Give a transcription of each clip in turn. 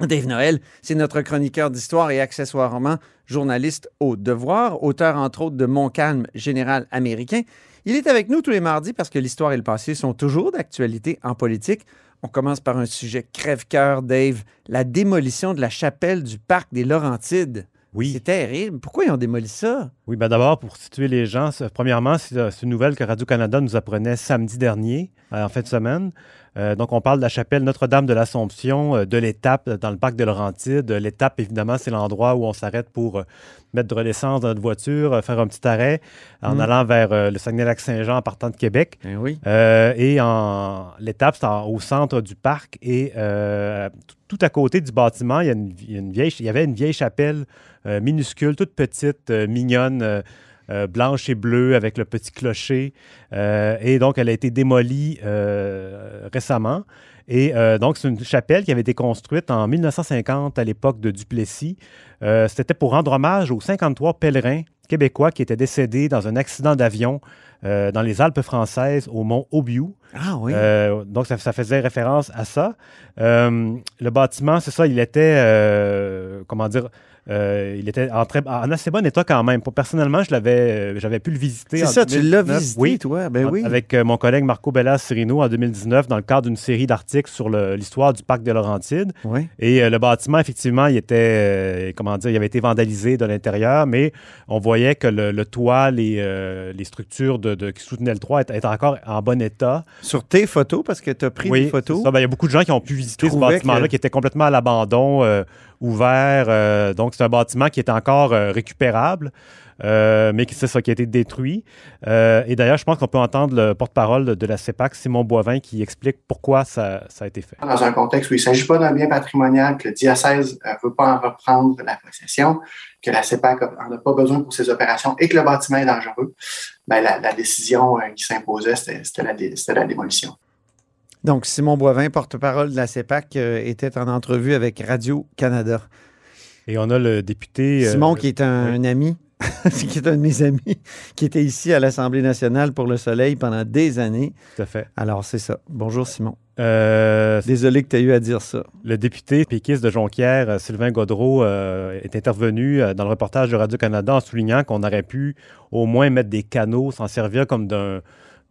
Dave Noël, c'est notre chroniqueur d'histoire et accessoirement journaliste au Devoir, auteur entre autres de Mon calme général américain. Il est avec nous tous les mardis parce que l'histoire et le passé sont toujours d'actualité en politique. On commence par un sujet crève-cœur, Dave, la démolition de la chapelle du parc des Laurentides. Oui. C'est terrible. Pourquoi ils ont démoli ça? Oui, ben d'abord, pour situer les gens, premièrement, c'est euh, c'est une nouvelle que Radio-Canada nous apprenait samedi dernier, euh, en fin de semaine. Euh, donc, on parle de la chapelle Notre-Dame de l'Assomption, euh, de l'étape dans le parc de Laurentides. Euh, L'étape, évidemment, c'est l'endroit où on s'arrête pour euh, mettre de l'essence dans notre voiture, faire un petit arrêt en Mm. allant vers le Saguenay-Lac-Saint-Jean en partant de Québec. Oui. Euh, et en l'étape, c'est au centre du parc et tout- à côté du bâtiment, il y, a une, il y a une vieille, il y avait une vieille chapelle minuscule, toute petite, mignonne, euh, blanche et bleue avec le petit clocher. Euh, et donc, elle a été démolie euh, récemment. Et donc, c'est une chapelle qui avait été construite en 1950 à l'époque de Duplessis. C'était pour rendre hommage aux 53 pèlerins québécois qui étaient décédés dans un accident d'avion euh, dans les Alpes françaises au mont Aubiou. Ah oui. Euh, donc, ça, ça faisait référence à ça. Euh, le bâtiment, c'est ça, il était, comment dire, euh, il était en, très, en assez bon état quand même. Personnellement, je l'avais, euh, j'avais pu le visiter. c'est ça, tu l'as 2019. visité, Oui, toi? Ben en- oui. avec euh, mon collègue Marco Bella Cirino en 2019 dans le cadre d'une série d'articles sur l'histoire du parc des Laurentides. Oui. Et le bâtiment, effectivement, il était, comment dire, il avait été vandalisé de l'intérieur, mais on voyait que le, le toit, les, les structures de, de- qui soutenaient le toit étaient, étaient encore en bon état. Sur tes photos, parce que tu as pris oui, des photos. Ben, il y a beaucoup de gens qui ont pu visiter ce bâtiment-là que- qui était complètement à l'abandon, ouvert. euh, donc, c'est un bâtiment qui est encore euh, récupérable. euh, mais qui- c'est ça qui a été détruit. Et d'ailleurs, je pense qu'on peut entendre le porte-parole de, la CEPAC, Simon Boivin, qui explique pourquoi ça, a été fait. dans un contexte où il ne s'agit pas d'un bien patrimonial, que le diocèse ne veut pas en reprendre la possession, que la CEPAC n'en a pas besoin pour ses opérations et que le bâtiment est dangereux, ben, la, décision qui s'imposait, c'était la démolition. Donc, Simon Boivin, porte-parole de la CEPAC, euh, était en entrevue avec Radio-Canada. Et on a le député. euh, Simon, qui est un, oui. un ami, qui est un de mes amis, qui était ici à l'Assemblée nationale pour le Soleil pendant des années. Tout à fait. Alors, c'est ça. Bonjour, Simon. Euh, Désolé que tu aies eu à dire ça. Le député péquiste de Jonquière, Sylvain Godreau, euh, est intervenu dans le reportage de Radio-Canada en soulignant qu'on aurait pu au moins mettre des canaux, s'en servir comme d'un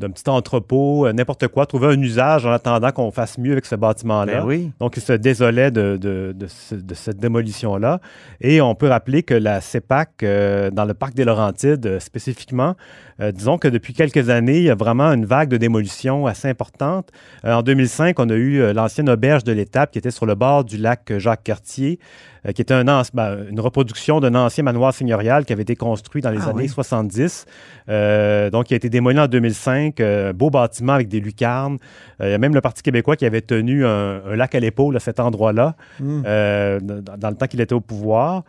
d'un petit entrepôt, euh, n'importe quoi, trouver un usage en attendant qu'on fasse mieux avec ce bâtiment-là. Ben oui. Donc, il se désolait de, de- de ce- de cette démolition-là. Et on peut rappeler que la CEPAC, euh, dans le parc des Laurentides euh, spécifiquement, disons que depuis quelques années, il y a vraiment une vague de démolition assez importante. En 2005, on a eu l'ancienne auberge de l'Étape qui était sur le bord du lac Jacques-Cartier, euh, qui était un ben, une reproduction d'un ancien manoir seigneurial qui avait été construit dans les Ah années oui. 70. Euh, donc, il a été démoli en 2005. euh, beau bâtiment avec des lucarnes. Il y a même le Parti québécois qui avait tenu un, un lac à l'épaule à cet endroit-là Hmm. dans, dans le temps qu'il était au pouvoir.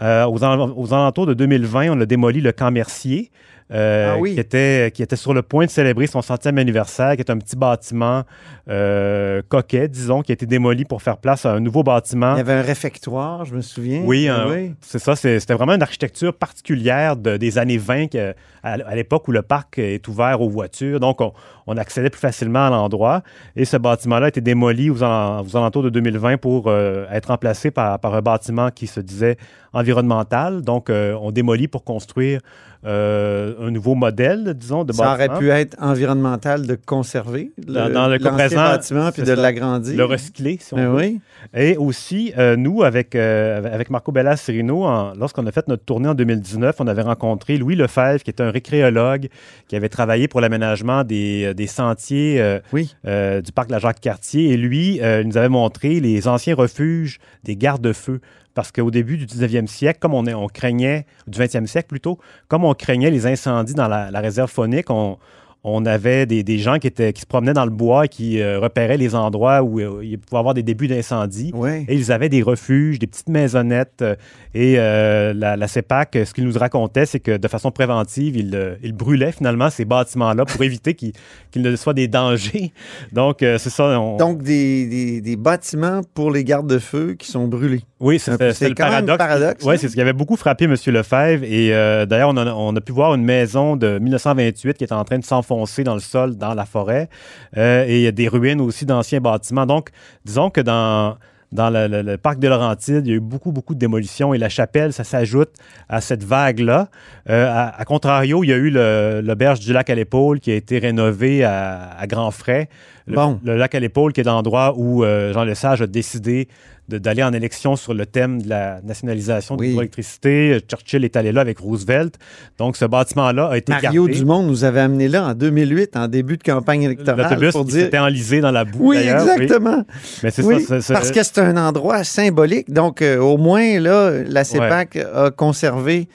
Aux, aux alentours de 2020, on a démoli le camp Mercier. Euh, Ah oui. qui, était, qui était sur le point de célébrer son centième anniversaire, qui est un petit bâtiment euh, coquet, disons, qui a été démoli pour faire place à un nouveau bâtiment. Il y avait un réfectoire, je me souviens. Oui, Ah c'est ça. C'était vraiment une architecture particulière de- des années 20, que- à, à l'époque où le parc est ouvert aux voitures. Donc, on, on accédait plus facilement à l'endroit. Et ce bâtiment-là a été démoli aux, alen- aux alentours de 2020 pour euh, être remplacé par, par un bâtiment qui se disait environnemental. Donc, euh, on démolit pour construire euh, un nouveau modèle, disons, de Ça aurait bâtiment. pu être environnemental de conserver Dans- dans le présent, bâtiment puis de l'agrandir. Le recycler, si on Ben veut. oui. Et aussi, euh, nous, avec, euh, avec Marco Bella Serino, en- lorsqu'on a fait notre tournée en 2019, on avait rencontré Louis Lefebvre, qui était un récréologue, qui avait travaillé pour l'aménagement des, des sentiers euh, Oui. euh, du parc de la Jacques-Cartier. Et lui, il nous avait montré les anciens refuges des gardes-feux. Parce qu'au début du 19e siècle, comme on, est- on craignait, du 20e siècle plutôt, comme on craignait les incendies dans la, la réserve faunique, on, on avait des, des gens qui, étaient, qui se promenaient dans le bois et qui euh, repéraient les endroits où euh, il pouvait y avoir des débuts d'incendie. Oui. Et ils avaient des refuges, des petites maisonnettes. euh, et la, la CEPAC, ce qu'il nous racontait, c'est que de façon préventive, ils ils brûlaient finalement ces bâtiments-là pour éviter qu'ils qu'ils ne soient des dangers. Donc, c'est ça. on- Donc, des, des- des bâtiments pour les gardes-feux qui sont brûlés. oui, c'est- le paradoxe. paradoxe, Oui, hein? c'est ce qui avait beaucoup frappé M. Lefebvre. Et d'ailleurs, on, a- on a pu voir une maison de 1928 qui est en train de s'enfoncer dans le sol, dans la forêt. Euh, et il y a des ruines aussi d'anciens bâtiments. Donc, disons que dans, dans le, parc de Laurentides, il y a eu beaucoup, beaucoup de démolitions. Et la chapelle, ça s'ajoute à cette vague-là. Euh, à, contrario, il y a eu l'auberge du lac à l'épaule qui a été rénovée à, à grands frais. Le, Bon. le lac à l'épaule, qui est l'endroit où euh, Jean Lesage a décidé d'aller en élection sur le thème de la nationalisation Oui. de l'hydroélectricité. Churchill est allé là avec Roosevelt. Donc, ce bâtiment-là a été Mario gardé. Dumont nous avait amené là en 2008, en début de campagne électorale, pour dire... s'était enlisé dans la boue. Oui, exactement. Mais Oui, ça. parce que c'est un endroit symbolique. Donc, euh, au moins, là, la CEPAC a conservé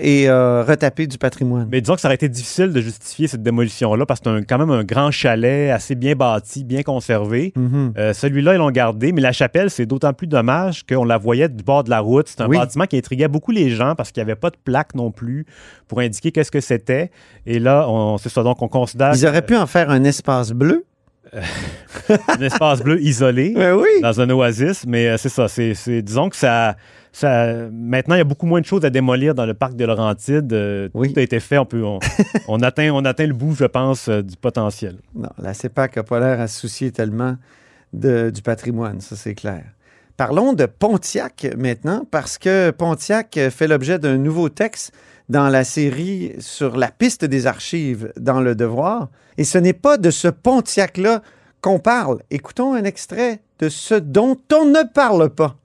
et euh, retapé du patrimoine. Mais disons que ça aurait été difficile de justifier cette démolition-là parce que c'est quand même un grand chalet assez bien bâti, bien conservé. Mhm. Euh, Celui-là, ils l'ont gardé, mais la chapelle, c'est d'autant plus dommage qu'on la voyait du bord de la route. C'est un Oui. bâtiment qui intriguait beaucoup les gens parce qu'il n'y avait pas de plaque non plus pour indiquer qu'est-ce que c'était. Et là, c'est ça. Donc, on considère Ils auraient pu en faire un espace bleu. un espace bleu isolé Ben oui. dans un oasis, mais euh, c'est ça. C'est- disons que ça, ça. Maintenant, il y a beaucoup moins de choses à démolir dans le parc de Laurentides. Euh, Oui. Tout a été fait. On, peut, on, on atteint, on atteint le bout, je pense, euh, du potentiel. Non, la CEPAC n'a pas l'air à se soucier tellement de- du patrimoine, ça c'est clair. Parlons de Pontiac maintenant, parce que Pontiac fait l'objet d'un nouveau texte dans la série sur la piste des archives dans Le Devoir. Et ce n'est pas de ce Pontiac-là qu'on parle. Écoutons un extrait de ce dont on ne parle pas.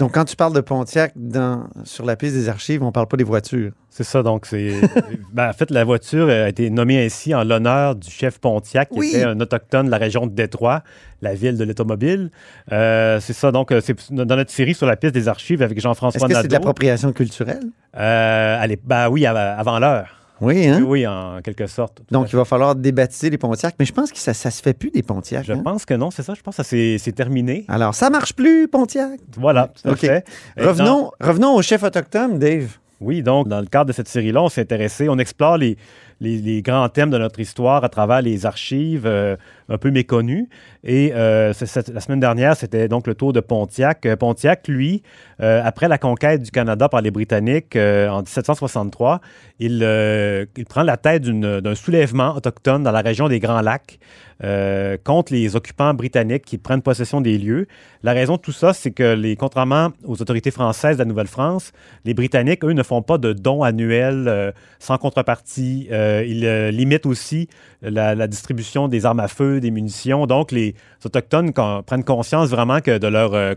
Donc, quand tu parles de Pontiac dans, sur la piste des archives, on ne parle pas des voitures. C'est ça, donc c'est. ben, en fait, la voiture a été nommée ainsi en l'honneur du chef Pontiac, qui Oui. était un autochtone de la région de Détroit, la ville de l'automobile. Euh, c'est ça, donc, euh, c'est dans notre série sur la piste des archives avec Est-ce Jean-François que c'est de Nadeau. l'appropriation culturelle? Euh, allez, ben oui, av- avant l'heure. Oui, hein? Oui, en quelque sorte. Donc, il va falloir débaptiser les Pontiacs, mais je pense que ça ne se fait plus des Pontiacs. Je hein? pense que non, c'est ça. Je pense que c'est terminé. Alors, ça marche plus, Pontiac? Voilà, tout à OK. fait. Et dans- Revenons, revenons au chef autochtone, Dave. Oui, donc, dans le cadre de cette série-là, on s'est intéressé, on explore les, les, grands thèmes de notre histoire à travers les archives euh, un peu méconnues. Et euh, la semaine dernière, c'était donc le tour de Pontiac. Euh, Pontiac, lui, après la conquête du Canada par les Britanniques en 1763, il, prend la tête d'un soulèvement autochtone dans la région des Grands Lacs contre les occupants britanniques qui prennent possession des lieux. La raison de tout ça, c'est que, les, contrairement aux autorités françaises de la Nouvelle-France, les Britanniques, eux, ne font pas de dons annuels sans contrepartie. Ils euh, limitent aussi la, distribution des armes à feu, des munitions. Donc, les Autochtones prennent conscience vraiment que de leur, euh,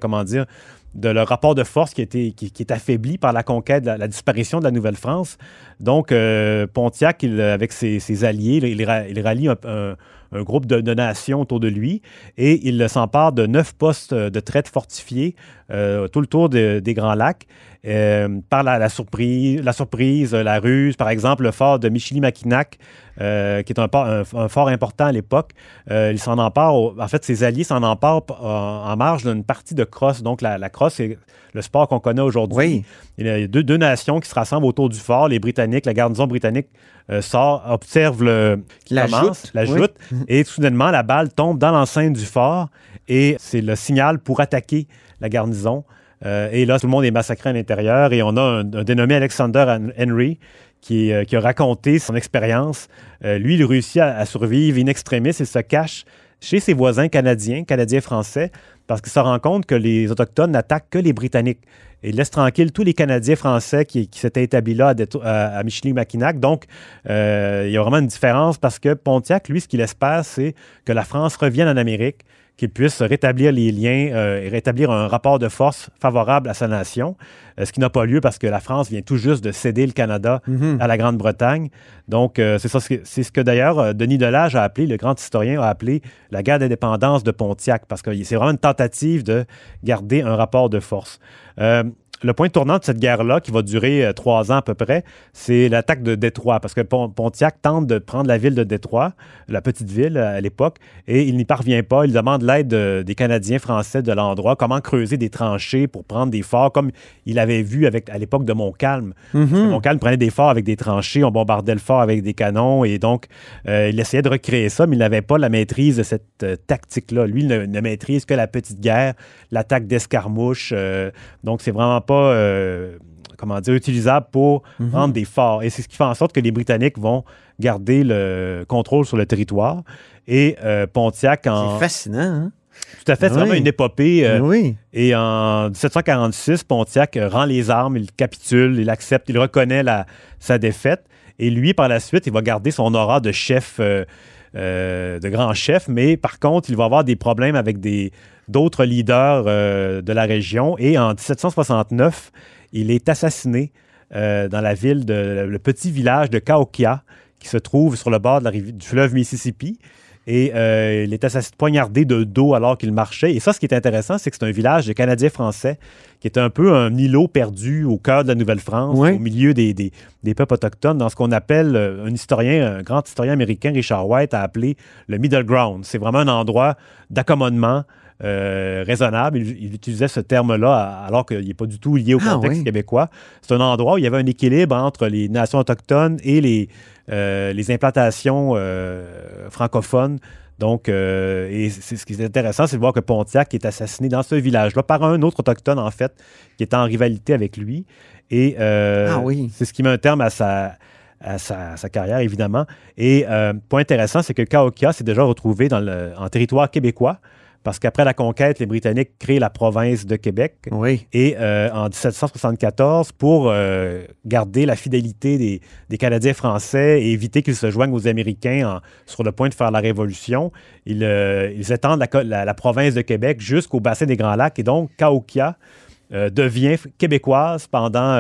de leur rapport de force qui, qui est affaibli par la conquête, la, disparition de la Nouvelle-France. Donc, euh, Pontiac, il, avec ses, alliés, il, ra- il rallie un, groupe de, nations autour de lui et il s'empare de neuf postes de traite fortifiés euh, tout le tour de- des Grands Lacs. Euh, par la, la surprise, la surprise, la ruse, par exemple, le fort de Michilimackinac, euh, qui est un, fort important à l'époque. Euh, il s'en empare, en fait, ses alliés s'en emparent en, marge d'une partie de crosse. Donc, la, crosse, c'est le sport qu'on connaît aujourd'hui. Il y a deux, deux, nations qui se rassemblent autour du fort. Les Britanniques, la garnison britannique euh, sort, observe le, la joute, la joute et soudainement, la balle tombe dans l'enceinte du fort et c'est le signal pour attaquer la garnison. Euh, et là, tout le monde est massacré à l'intérieur et on a un, dénommé Alexander Henry qui, euh, qui, a raconté son expérience. lui, il réussit à, survivre in extremis et se cache chez ses voisins canadiens, canadiens-français, parce qu'il se rend compte que les Autochtones n'attaquent que les Britanniques et laisse tranquille tous les Canadiens français qui, s'étaient établis là à, à, Michilimackinac. Donc, euh, il y a vraiment une différence parce que Pontiac, lui, ce qu'il espère, c'est que la France revienne en Amérique, qu'il puisse rétablir les liens euh, et rétablir un rapport de force favorable à sa nation, euh, ce qui n'a pas lieu parce que la France vient tout juste de céder le Canada mhm. à la Grande-Bretagne. Donc, euh, c'est ça, c'est ce que d'ailleurs Denis Delage a appelé, le grand historien a appelé la guerre d'indépendance de Pontiac, parce que c'est vraiment une tentative de garder un rapport de force Um, le point tournant de cette guerre-là, qui va durer euh, trois ans à peu près, c'est l'attaque de Détroit, parce que Pontiac tente de prendre la ville de Détroit, la petite ville euh, à l'époque, et il n'y parvient pas. Il demande l'aide des Canadiens français de l'endroit, comment creuser des tranchées pour prendre des forts, comme il avait vu avec, à l'époque de Montcalm. Mm-hmm. Montcalm prenait des forts avec des tranchées, on bombardait le fort avec des canons, et donc euh, il essayait de recréer ça, mais il n'avait pas la maîtrise de cette tactique-là. Lui, il ne, maîtrise que la petite guerre, l'attaque d'escarmouche. donc, c'est vraiment pas euh, comment dire, utilisable pour mhm. rendre des forts. Et c'est ce qui fait en sorte que les Britanniques vont garder le contrôle sur le territoire. Et euh, Pontiac en... C'est fascinant, hein? Tout à fait, c'est vraiment une épopée. Euh, oui. Et en 1746, Pontiac rend les armes, il capitule, il accepte, il reconnaît la, sa défaite. Et lui, par la suite, il va garder son aura de chef, de grand chef, mais par contre, il va avoir des problèmes avec d'autres leaders euh, de la région. Et en 1769, il est assassiné euh, dans la ville de le petit village de Cahokia, qui se trouve sur le bord de la rive, du fleuve Mississippi. Et euh, il est assassiné, poignardé de dos alors qu'il marchait. Et ça, ce qui est intéressant, c'est que c'est un village de Canadiens français qui est un peu un îlot perdu au cœur de la Nouvelle-France, au milieu des, des, des, peuples autochtones, dans ce qu'on appelle, un historien, un grand historien américain, Richard White, a appelé le middle ground. C'est vraiment un endroit d'accommodement euh, raisonnable. Il, utilisait ce terme-là alors qu'il n'est pas du tout lié au ah, contexte québécois. C'est un endroit où il y avait un équilibre entre les nations autochtones et les, euh, les implantations euh, francophones. Donc, et c'est, ce qui est intéressant, c'est de voir que Pontiac est assassiné dans ce village-là par un autre autochtone, en fait, qui est en rivalité avec lui. Et ah c'est ce qui met un terme à sa, à sa, carrière, évidemment. Et point intéressant, c'est que Cahokia s'est déjà retrouvé dans le, en territoire québécois parce qu'après la conquête, les Britanniques créent la province de Québec. Oui. Et euh, en 1774, pour euh, garder la fidélité des, Canadiens français et éviter qu'ils se joignent aux Américains sur le point de faire la Révolution, ils, euh, étendent la, province de Québec jusqu'au bassin des Grands Lacs. Et donc, Cahokia devient québécoise pendant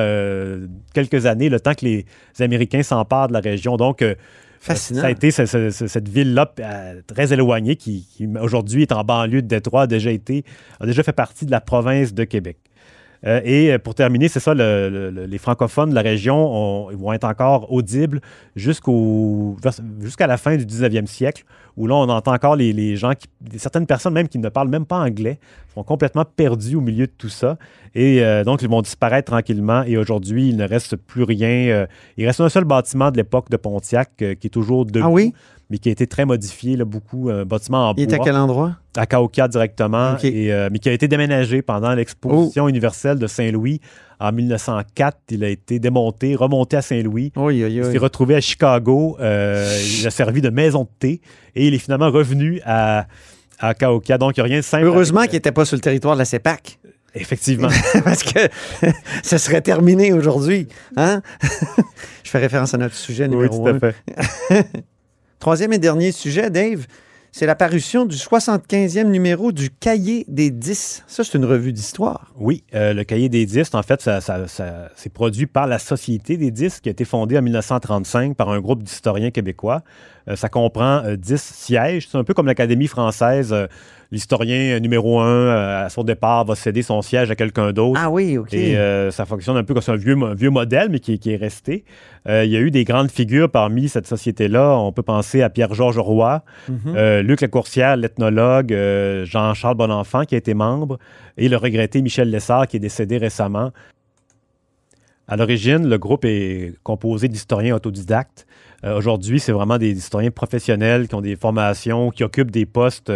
quelques années, le temps que les Américains s'emparent de la région. Donc, Fascinant. Ça a été cette ville-là euh, très éloignée qui, aujourd'hui est en banlieue de Détroit, a déjà été, a déjà fait partie de la province de Québec. Euh, et pour terminer, c'est ça, les francophones de la région vont être encore audibles jusqu'à la fin du 19e siècle, où là, on entend encore les, gens, certaines personnes même qui ne parlent même pas anglais, sont complètement perdus au milieu de tout ça. Et euh, donc, ils vont disparaître tranquillement. Et aujourd'hui, il ne reste plus rien. Euh, il reste un seul bâtiment de l'époque de Pontiac qui est toujours debout. Ah? Mais qui a été très modifié, là, beaucoup, un bâtiment en bois. Il est à quel endroit? À Cahokia directement, et, mais qui a été déménagé pendant l'exposition oh. universelle de Saint-Louis en 1904, il a été démonté, remonté à Saint-Louis. Il s'est retrouvé à Chicago. Euh, il a servi de maison de thé et il est finalement revenu à, à. Donc, il n'y a rien de simple. Heureusement qu'il n'était pas sur le territoire de la CEPAC. Effectivement. Parce que ça serait terminé aujourd'hui. Hein? Je fais référence à notre sujet numéro oui, tout à fait. Troisième et dernier sujet, Dave c'est la parution du 75e numéro du Cahier des 10. Ça, c'est une revue d'histoire. Oui, euh, le Cahier des 10, en fait, c'est produit par la Société des 10 qui a été fondée en 1935 par un groupe d'historiens québécois. Euh, ça comprend 10 euh, sièges. C'est un peu comme l'Académie française l'historien numéro un, euh, à son départ, va céder son siège à quelqu'un d'autre. Ah oui, OK. Et euh, ça fonctionne un peu comme un vieux, mo- vieux modèle, mais qui, qui est resté. Euh, il y a eu des grandes figures parmi cette société-là. On peut penser à Pierre-Georges Roy, Mhm. euh, Luc Lacourcière, l'ethnologue, Jean-Charles Bonenfant, qui a été membre, et le regretté Michel Lessard, qui est décédé récemment. À l'origine, le groupe est composé d'historiens autodidactes. Aujourd'hui, c'est vraiment des historiens professionnels qui ont des formations, qui occupent des postes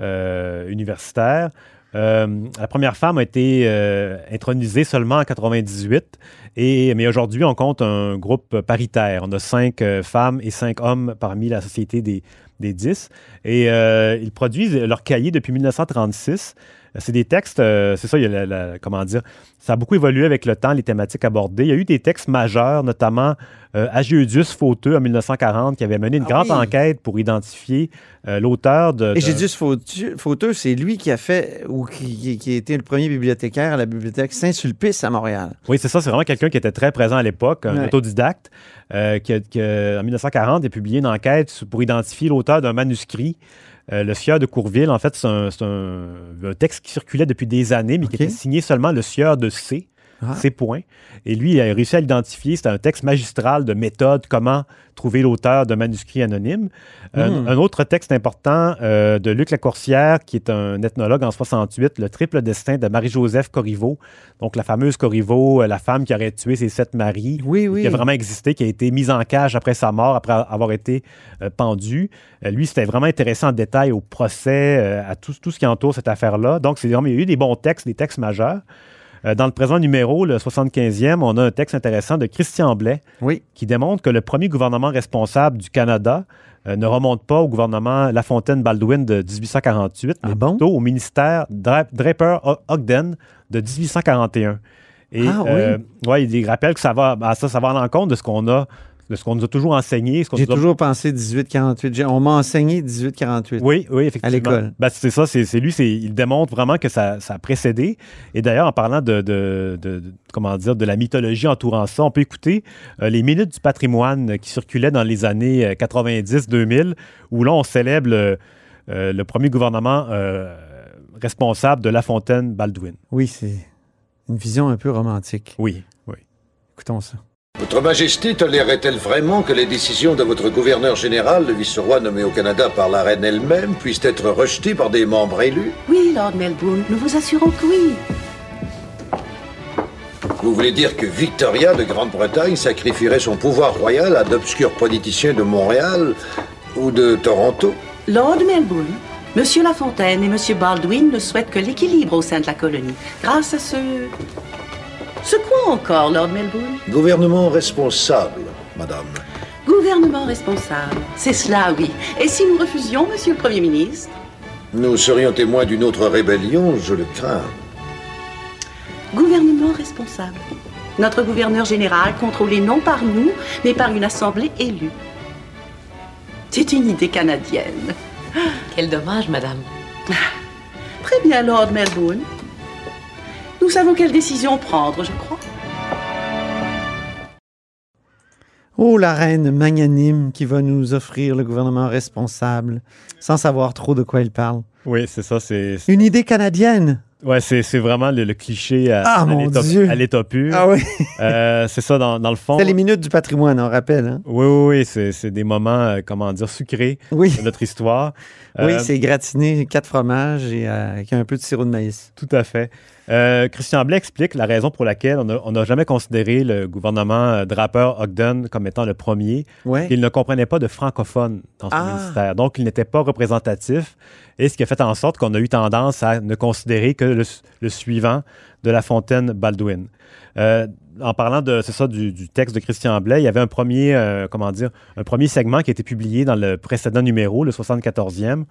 euh, universitaires. Euh, la première femme a été euh, intronisée seulement en 98, et, mais aujourd'hui, on compte un groupe paritaire. On a cinq femmes et cinq hommes parmi la société des, des dix. Et ils produisent leur cahier depuis 1936. C'est des textes, euh, c'est ça, il y a la- la- comment dire, ça a beaucoup évolué avec le temps, les thématiques abordées. Il y a eu des textes majeurs, notamment euh, Agéudius Fauteux en 1940, qui avait mené une Ah grande oui. enquête pour identifier euh, l'auteur de. De- ce Fauteux, c'est lui qui a fait, ou qui, qui- a été le premier bibliothécaire à la bibliothèque Saint-Sulpice à Montréal. Oui, c'est ça. C'est vraiment quelqu'un qui était très présent à l'époque, un Ouais. autodidacte, euh, qui, a- qui a- en 1940, a publié une enquête pour identifier l'auteur d'un manuscrit. Euh, le sieur de Courville, en fait, c'est un, c'est un- un texte qui circulait depuis des années, mais qui était signé seulement le sieur de C. Ah. C point. Et lui, il a réussi à l'identifier. C'était un texte magistral de méthode, comment trouver l'auteur d'un manuscrit anonyme. Un- Hmm. Un, autre texte important euh, de Luc Lacourcière, qui est un ethnologue en 68, Le triple destin de Marie-Joseph Corriveau. Donc, la fameuse Corriveau, euh, la femme qui aurait tué ses sept maris, Oui, oui. qui a vraiment existé, qui a été mise en cage après sa mort, après avoir été euh, pendue. Euh, lui, c'était vraiment intéressant en détail au procès, euh, à tout, tout ce qui entoure cette affaire-là. Donc, c'est vraiment, il y a eu des bons textes, des textes majeurs. Euh, dans le présent numéro, le 75e, on a un texte intéressant de Christian Blais Oui. qui démontre que le premier gouvernement responsable du Canada euh, ne remonte pas au gouvernement Lafontaine-Baldwin de 1848, mais Ah bon? plutôt au ministère Dra- Draper-Ogden de 1841. Et Ah oui? euh, ouais, il rappelle que ça va, ben, ça, ça va à l'encontre de ce qu'on a, de ce qu'on nous a toujours enseigné. J'ai a- toujours pensé 1848. J'ai- On m'a enseigné 1848. Oui, oui, effectivement. À l'école. Ben, c'est ça, c'est lui, il démontre vraiment que ça, ça a précédé. Et d'ailleurs, en parlant de, de- de- de- comment dire, de la mythologie entourant ça, on peut écouter euh, les minutes du patrimoine qui circulaient dans les années euh, 90-2000, où là, on célèbre le, euh, le premier gouvernement euh, responsable de La Fontaine-Baldwin. Oui, c'est une vision un peu romantique. Oui, oui. Écoutons ça. Votre Majesté tolérerait-elle vraiment que les décisions de votre gouverneur général, le vice-roi nommé au Canada par la reine elle-même, puissent être rejetées par des membres élus? Oui, Lord Melbourne, nous vous assurons que oui. Vous voulez dire que Victoria de Grande-Bretagne sacrifierait son pouvoir royal à d'obscurs politiciens de Montréal ou de Toronto? Lord Melbourne, Monsieur Lafontaine et Monsieur Baldwin ne souhaitent que l'équilibre au sein de la colonie. Grâce à ce... Ce quoi encore, Lord Melbourne? Gouvernement responsable, madame. Gouvernement responsable. C'est cela, oui. Et si nous refusions, Monsieur le Premier ministre? Nous serions témoins d'une autre rébellion, je le crains. Gouvernement responsable. Notre gouverneur général, contrôlé non par nous, mais par une assemblée élue. C'est une idée canadienne. Quel dommage, madame. Très bien, Lord Melbourne. Nous savons quelle décision prendre, je crois. Oh, la reine magnanime qui va nous offrir le gouvernement responsable, sans savoir trop de quoi il parle. Oui, c'est ça. C'est Une idée canadienne. ouais, c'est- c'est vraiment le, le cliché à, Ah, à mon l'état- Dieu. à l'état pur. Ah oui. Euh, c'est ça, dans, dans le fond. C'est les minutes du patrimoine, on rappelle. hein? Oui, oui, oui, c'est c'est des moments, euh, comment dire, sucrés Oui. de notre histoire. Oui, Euh, c'est gratiné, quatre fromages et euh, avec un peu de sirop de maïs. Tout à fait. Euh, Christian Blais explique la raison pour laquelle on n'a jamais considéré le gouvernement euh, Draper-Ogden comme étant le premier. Ouais. Il ne comprenait pas de francophones dans son Ah. ministère. Donc, il n'était pas représentatif. Et ce qui a fait en sorte qu'on a eu tendance à ne considérer que le, le suivant de La Fontaine-Baldwin. Euh, en parlant de, c'est ça, du, du texte de Christian Blais, il y avait un premier, euh, comment dire, un premier segment qui a été publié dans le précédent numéro, le 74e,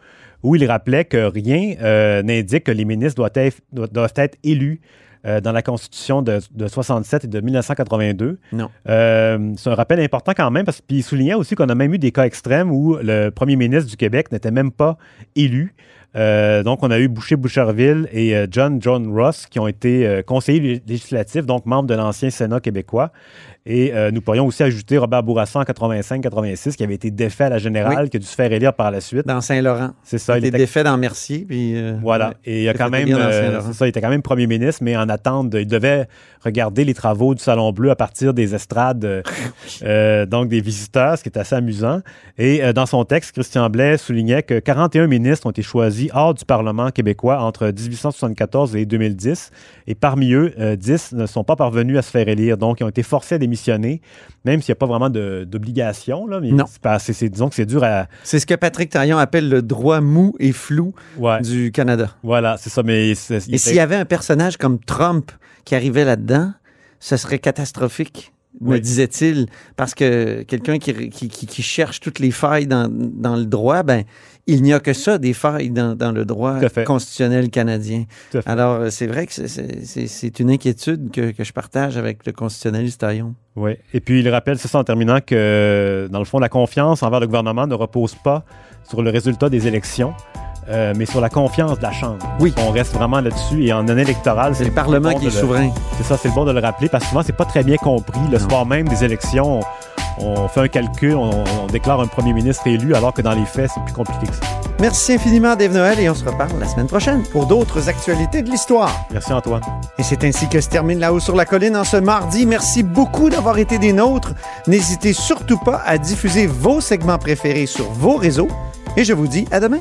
où il rappelait que rien euh, n'indique que les ministres doivent être, doivent- être élus euh, dans la Constitution de, de 67 et de 1982. Non. Euh, c'est un rappel important quand même, parce qu'il soulignait aussi qu'on a même eu des cas extrêmes où le premier ministre du Québec n'était même pas élu. Euh, donc, on a eu Boucher-Boucherville et euh, John John Ross qui ont été euh, conseillers législatifs, donc membres de l'ancien Sénat québécois. Et nous pourrions aussi ajouter Robert Bourassa en 85-86, qui avait été défait à la générale, Oui. qui a dû se faire élire par la suite. Dans Saint-Laurent. C'est ça. Il Il était défait dans Mercier. Puis, voilà. Et il, a quand même, ça, il était quand même premier ministre, mais en attente, de- il devait regarder les travaux du Salon Bleu à partir des estrades, donc des visiteurs, ce qui est assez amusant. Et dans son texte, Christian Blais soulignait que 41 ministres ont été choisis hors du Parlement québécois entre 1874 et 2010. Et parmi eux, euh, 10 ne sont pas parvenus à se faire élire. Donc, ils ont été forcés à démissionner, même s'il n'y a pas vraiment d'obligation. là, mais Non. c'est pas- disons que c'est dur à. C'est ce que Patrick Taillon appelle le droit mou et flou Ouais. du Canada. Voilà, c'est ça. Mais Et s'il y avait un personnage comme Trump qui arrivait là-dedans, ce serait catastrophique, me Oui. disait-il, parce que quelqu'un qui, qui- cherche toutes les failles dans, dans le droit, ben, il n'y a que ça, des failles dans, dans le droit constitutionnel canadien. Alors, euh, c'est vrai que c'est une inquiétude que, que je partage avec le constitutionnaliste Taillon. Oui. Et puis, il rappelle, c'est ça en terminant, que dans le fond, la confiance envers le gouvernement ne repose pas sur le résultat des élections, euh, mais sur la confiance de la Chambre. Oui. On reste vraiment là-dessus. Et en année électorale, C'est le Parlement bon qui est le- souverain. C'est ça, c'est le bon de le rappeler parce que souvent, c'est pas très bien compris. Le Non. soir même des élections, on, on fait un calcul, on, on déclare un premier ministre élu, alors que dans les faits, c'est plus compliqué que ça. Merci infiniment, Dave Noël, et on se reparle la semaine prochaine pour d'autres actualités de l'histoire. Merci, Antoine. Et c'est ainsi que se termine La Haut sur la Colline en ce mardi. Merci beaucoup d'avoir été des nôtres. N'hésitez surtout pas à diffuser vos segments préférés sur vos réseaux. Et je vous dis à demain.